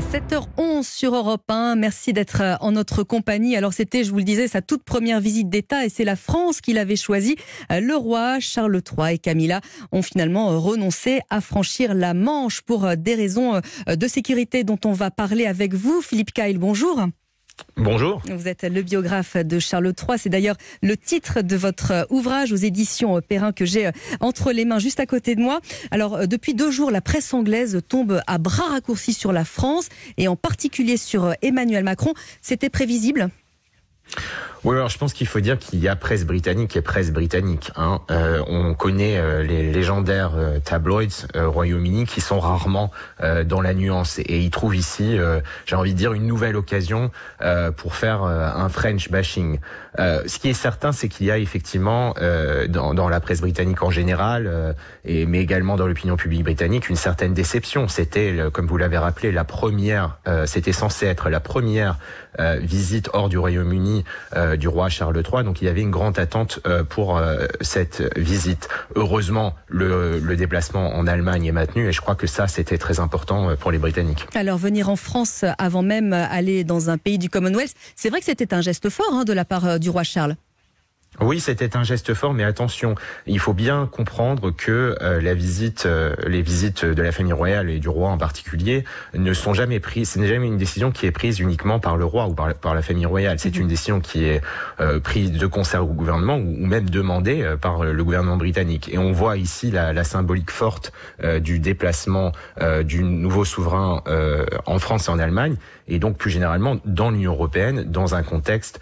7h11 sur Europe 1. Merci d'être euh, en notre compagnie. Alors c'était, je vous le disais, sa toute première visite d'État et c'est la France qu'il avait choisi. Euh, le roi Charles III et Camilla ont finalement euh, renoncé à franchir la Manche pour des raisons de sécurité dont on va parler avec vous. Philippe Kyle, bonjour. Bonjour. Vous êtes le biographe de Charles III. C'est d'ailleurs le titre de votre ouvrage aux éditions Perrin que j'ai entre les mains juste à côté de moi. Alors, depuis deux jours, la presse anglaise tombe à bras raccourcis sur la France et en particulier sur Emmanuel Macron. C'était prévisible? Oui, alors je pense qu'il faut dire qu'il y a presse britannique et presse britannique. Hein. Euh, on connaît euh, les légendaires euh, tabloids Royaume-Uni qui sont rarement dans la nuance et ils trouvent ici, j'ai envie de dire, une nouvelle occasion pour faire un French bashing. ce qui est certain, c'est qu'il y a effectivement dans, dans, la presse britannique en général, et mais également dans l'opinion publique britannique, une certaine déception. C'était, comme vous l'avez rappelé, la première, c'était censé être la première visite hors du Royaume-Uni euh, du roi Charles III. Donc il y avait une grande attente euh, pour euh, cette visite. Heureusement, le, le, déplacement en Allemagne est maintenu et je crois que ça, c'était très important pour les Britanniques. Alors venir en France avant même aller dans un pays du Commonwealth, c'est vrai que c'était un geste fort hein, de la part du roi Charles. Oui, c'était un geste fort, mais attention, il faut bien comprendre que euh, la visite, euh, les visites de la famille royale et du roi en particulier, ne sont jamais prises. Ce n'est jamais une décision qui est prise uniquement par le roi ou par, par la famille royale. C'est mhm. une décision qui est euh, prise de concert au gouvernement ou, même demandée par le gouvernement britannique. Et on voit ici la, la symbolique forte du déplacement du nouveau souverain en France et en Allemagne, et donc plus généralement dans l'Union européenne, dans un contexte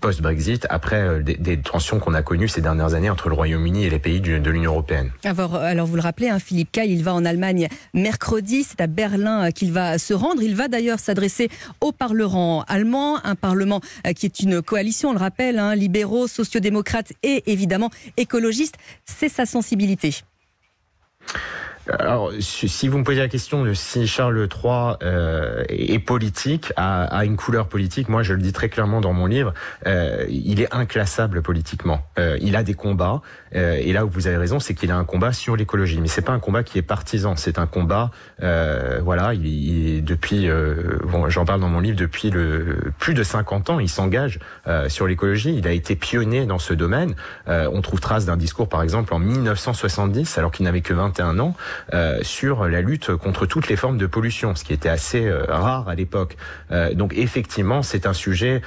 post-Brexit après des, tensions qu'on a connues ces dernières années entre le Royaume-Uni et les pays de l'Union européenne. Alors, alors, vous le rappelez, hein, Philippe Kay, il va en Allemagne mercredi, c'est à Berlin euh, qu'il va se rendre. Il va d'ailleurs s'adresser au Parlement allemand, un Parlement euh, qui est une coalition, on le rappelle, hein, libéraux, sociodémocrates et évidemment écologistes. C'est sa sensibilité. Alors, si vous me posez la question de si Charles III euh, est politique, a, une couleur politique, moi je le dis très clairement dans mon livre, euh, il est inclassable politiquement. Euh, il a des combats, et là où vous avez raison, c'est qu'il a un combat sur l'écologie, mais c'est pas un combat qui est partisan, c'est un combat, voilà, il, il depuis, bon, j'en parle dans mon livre depuis le plus de 50 ans, il s'engage sur l'écologie. Il a été pionnier dans ce domaine. on trouve trace d'un discours, par exemple, en 1970, alors qu'il n'avait que 21 ans. Euh, sur la lutte contre toutes les formes de pollution, ce qui était assez euh, rare à l'époque. Euh, donc effectivement, c'est un sujet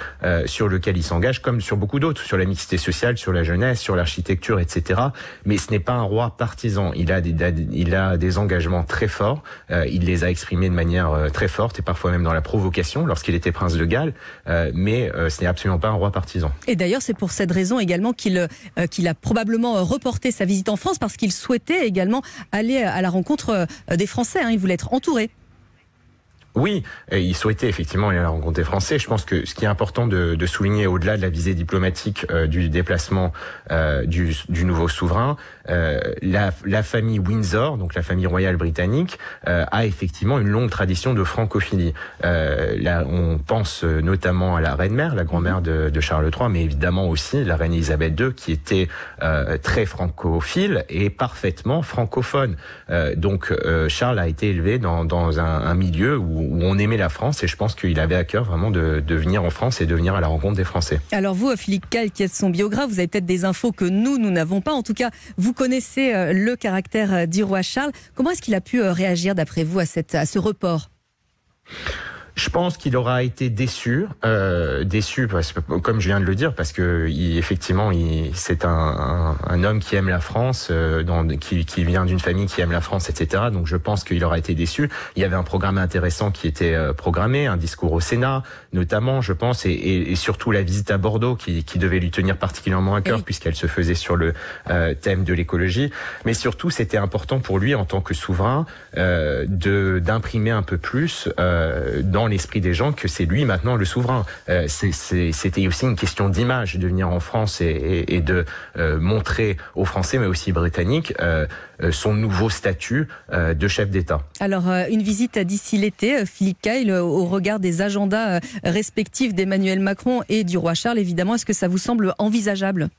sur lequel il s'engage, comme sur beaucoup d'autres, sur la mixité sociale, sur la jeunesse, sur l'architecture, etc. Mais ce n'est pas un roi partisan. Il a des, il a des engagements très forts. il les a exprimés de manière très forte et parfois même dans la provocation lorsqu'il était prince de Galles. mais ce n'est absolument pas un roi partisan. Et d'ailleurs, c'est pour cette raison également qu'il qu'il a probablement reporté sa visite en France parce qu'il souhaitait également aller à la rencontre euh, des Français. Hein. Il voulait être entouré. Oui, il souhaitait effectivement aller à la rencontre Français. Je pense que ce qui est important de, de souligner, au-delà de la visée diplomatique euh, du déplacement euh, du, du, nouveau souverain, euh, la, la, famille Windsor, donc la famille royale britannique, euh, a effectivement une longue tradition de francophilie. là, on pense notamment à la reine-mère, la grand-mère de, de, Charles III, mais évidemment aussi la reine Elisabeth II, qui était très francophile et parfaitement francophone. donc Charles a été élevé dans, dans un, un milieu où où on aimait la France et je pense qu'il avait à cœur vraiment de, venir en France et de venir à la rencontre des Français. Alors vous, Philippe Cal, qui êtes son biographe, vous avez peut-être des infos que nous, nous n'avons pas. En tout cas, vous connaissez euh, le caractère euh, du roi Charles. Comment est-ce qu'il a pu euh, réagir, d'après vous, à, ce report? Je pense qu'il aura été déçu, euh, déçu parce que, comme je viens de le dire, parce que il, effectivement, c'est un, un, un, homme qui aime la France, euh, dans, qui, qui, vient d'une famille qui aime la France, etc. Donc, je pense qu'il aura été déçu. Il y avait un programme intéressant qui était euh, programmé, un discours au Sénat, notamment, je pense, et, et, et surtout la visite à Bordeaux, qui, qui, devait lui tenir particulièrement à cœur, puisqu'elle se faisait sur le euh, thème de l'écologie. Mais surtout, c'était important pour lui, en tant que souverain, euh, de d'imprimer un peu plus dans l'esprit des gens que c'est lui maintenant le souverain. Euh, c'était aussi une question d'image de venir en France et, de euh, montrer aux Français, mais aussi Britanniques, euh, son nouveau statut de chef d'État. Alors, une visite d'ici l'été, Philippe Kyle, au regard des agendas respectifs d'Emmanuel Macron et du roi Charles, évidemment, est-ce que ça vous semble envisageable?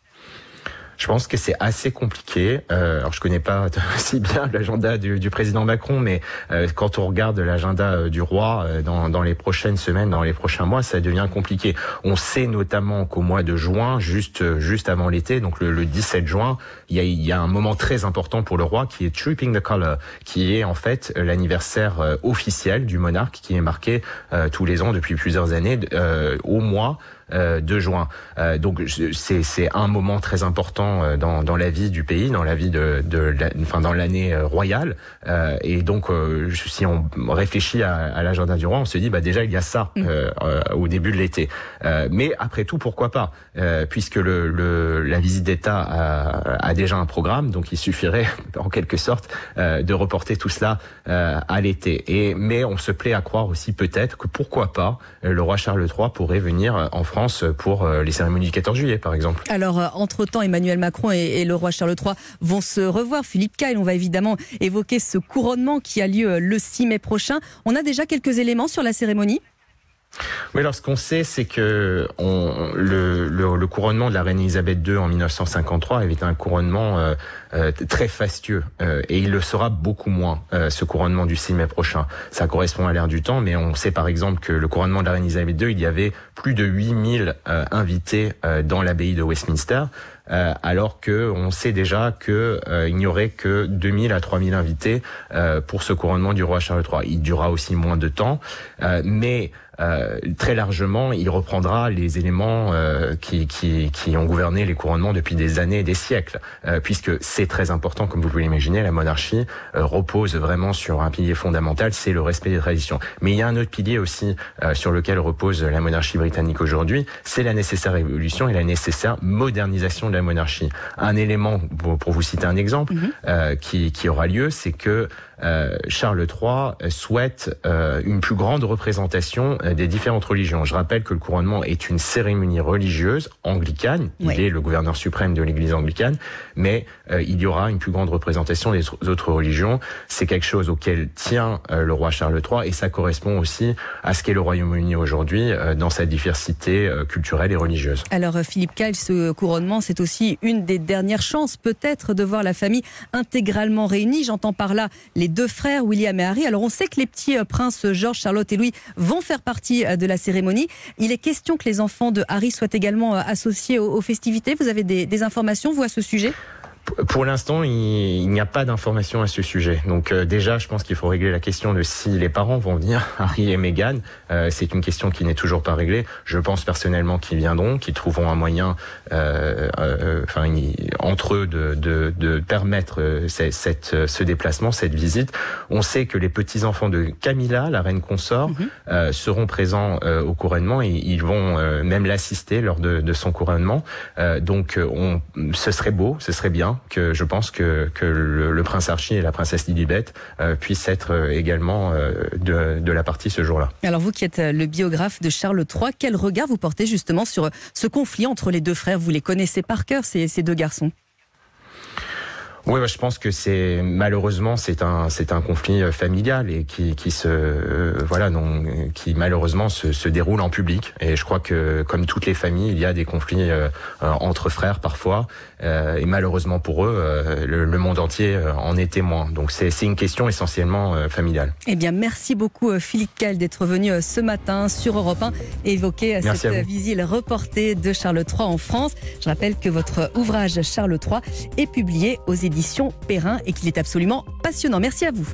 Je pense que c'est assez compliqué. Euh, alors je connais pas si bien l'agenda du, du, président Macron, mais euh, quand on regarde l'agenda euh, du roi euh, dans, dans, les prochaines semaines, dans les prochains mois, ça devient compliqué. On sait notamment qu'au mois de juin, juste juste avant l'été, donc le, le, 17 juin, il y, a, y a un moment très important pour le roi qui est Tripping the Color, qui est en fait l'anniversaire officiel du monarque qui est marqué tous les ans depuis plusieurs années au mois euh, de juin. Euh, donc c'est un moment très important euh, dans, dans, la vie du pays, dans la vie de, de enfin dans l'année royale. et donc si on réfléchit à, à l'agenda du roi, on se dit bah déjà il y a ça mm. au début de l'été. mais après tout pourquoi pas? Puisque le, le, la visite d'État a, a, déjà un programme, donc il suffirait en quelque sorte de reporter tout cela à l'été. Et mais on se plaît à croire aussi peut-être que pourquoi pas le roi Charles III pourrait venir en France pour euh, les cérémonies du 14 juillet, par exemple. Alors, euh, entre-temps, Emmanuel Macron et, le roi Charles III vont se revoir. Philippe Kyle, on va évidemment évoquer ce couronnement qui a lieu le 6 mai prochain. On a déjà quelques éléments sur la cérémonie? Oui, alors ce qu'on sait, c'est que on, le, le, le, couronnement de la reine Elisabeth II en 1953 avait été un couronnement euh, euh, très fastueux, euh, et il le sera beaucoup moins, ce couronnement du 6 mai prochain. Ça correspond à l'ère du temps, mais on sait par exemple que le couronnement de la reine Elisabeth II, il y avait plus de 8000 invités dans l'abbaye de Westminster. Euh, alors que on sait déjà que euh, n'y aurait que 2000 à 3000 invités euh, pour ce couronnement du roi Charles III. Il durera aussi moins de temps, mais euh, très largement, il reprendra les éléments euh, qui, qui, qui, ont gouverné les couronnements depuis des années et des siècles, euh, puisque c'est très important, comme vous pouvez l'imaginer, la monarchie repose vraiment sur un pilier fondamental, c'est le respect des traditions. Mais il y a un autre pilier aussi sur lequel repose la monarchie britannique aujourd'hui, c'est la nécessaire évolution et la nécessaire modernisation de la monarchie. Un élément, pour vous citer un exemple, mm-hmm. qui, qui aura lieu, c'est que euh, Charles III souhaite euh, une plus grande représentation euh, des différentes religions. Je rappelle que le couronnement est une cérémonie religieuse anglicane. Il est le gouverneur suprême de l'Église anglicane, mais il y aura une plus grande représentation des autres religions. C'est quelque chose auquel tient le roi Charles III et ça correspond aussi à ce qu'est le Royaume-Uni aujourd'hui dans sa diversité culturelle et religieuse. Alors Philippe Kyle, ce couronnement, c'est aussi une des dernières chances peut-être de voir la famille intégralement réunie. J'entends par là les deux frères, William et Harry. Alors on sait que les petits euh, princes George, Charlotte et Louis vont faire partie euh, de la cérémonie. Il est question que les enfants de Harry soient également euh, associés aux, festivités. Vous avez des, des informations, vous, à ce sujet? Pour l'instant, il, n'y a pas d'informations à ce sujet. Donc euh, déjà, je pense qu'il faut régler la question de si les parents vont venir, Harry et Meghan. Euh, c'est une question qui n'est toujours pas réglée. Je pense personnellement qu'ils viendront, qu'ils trouveront un moyen, euh, euh enfin, entre eux, de, de, de permettre cette, ce déplacement, cette visite. On sait que les petits enfants de Camilla, la reine consort, mhm. seront présents au couronnement et ils vont même l'assister lors de, de, son couronnement. donc, on, ce serait beau, ce serait bien que je pense que, le, prince Archie et la princesse Lilibet euh, puissent être euh, également euh, de, la partie ce jour-là. Alors vous qui êtes le biographe de Charles III, quel regard vous portez justement sur ce conflit entre les deux frères? Vous les connaissez par cœur, ces deux garçons? Oui, je pense que c'est malheureusement c'est un c'est un conflit euh, familial et qui qui se euh, voilà non qui malheureusement se, se, déroule en public et je crois que comme toutes les familles il y a des conflits euh, entre frères parfois et malheureusement pour eux le, le, monde entier en est témoin donc c'est une question essentiellement familiale. Eh bien merci beaucoup Philippe Cal d'être venu ce matin sur Europe 1 et évoquer cette visite reportée de Charles III en France. Je rappelle que votre ouvrage Charles III est publié aux éditions Perrin et qu'il est absolument passionnant. Merci à vous.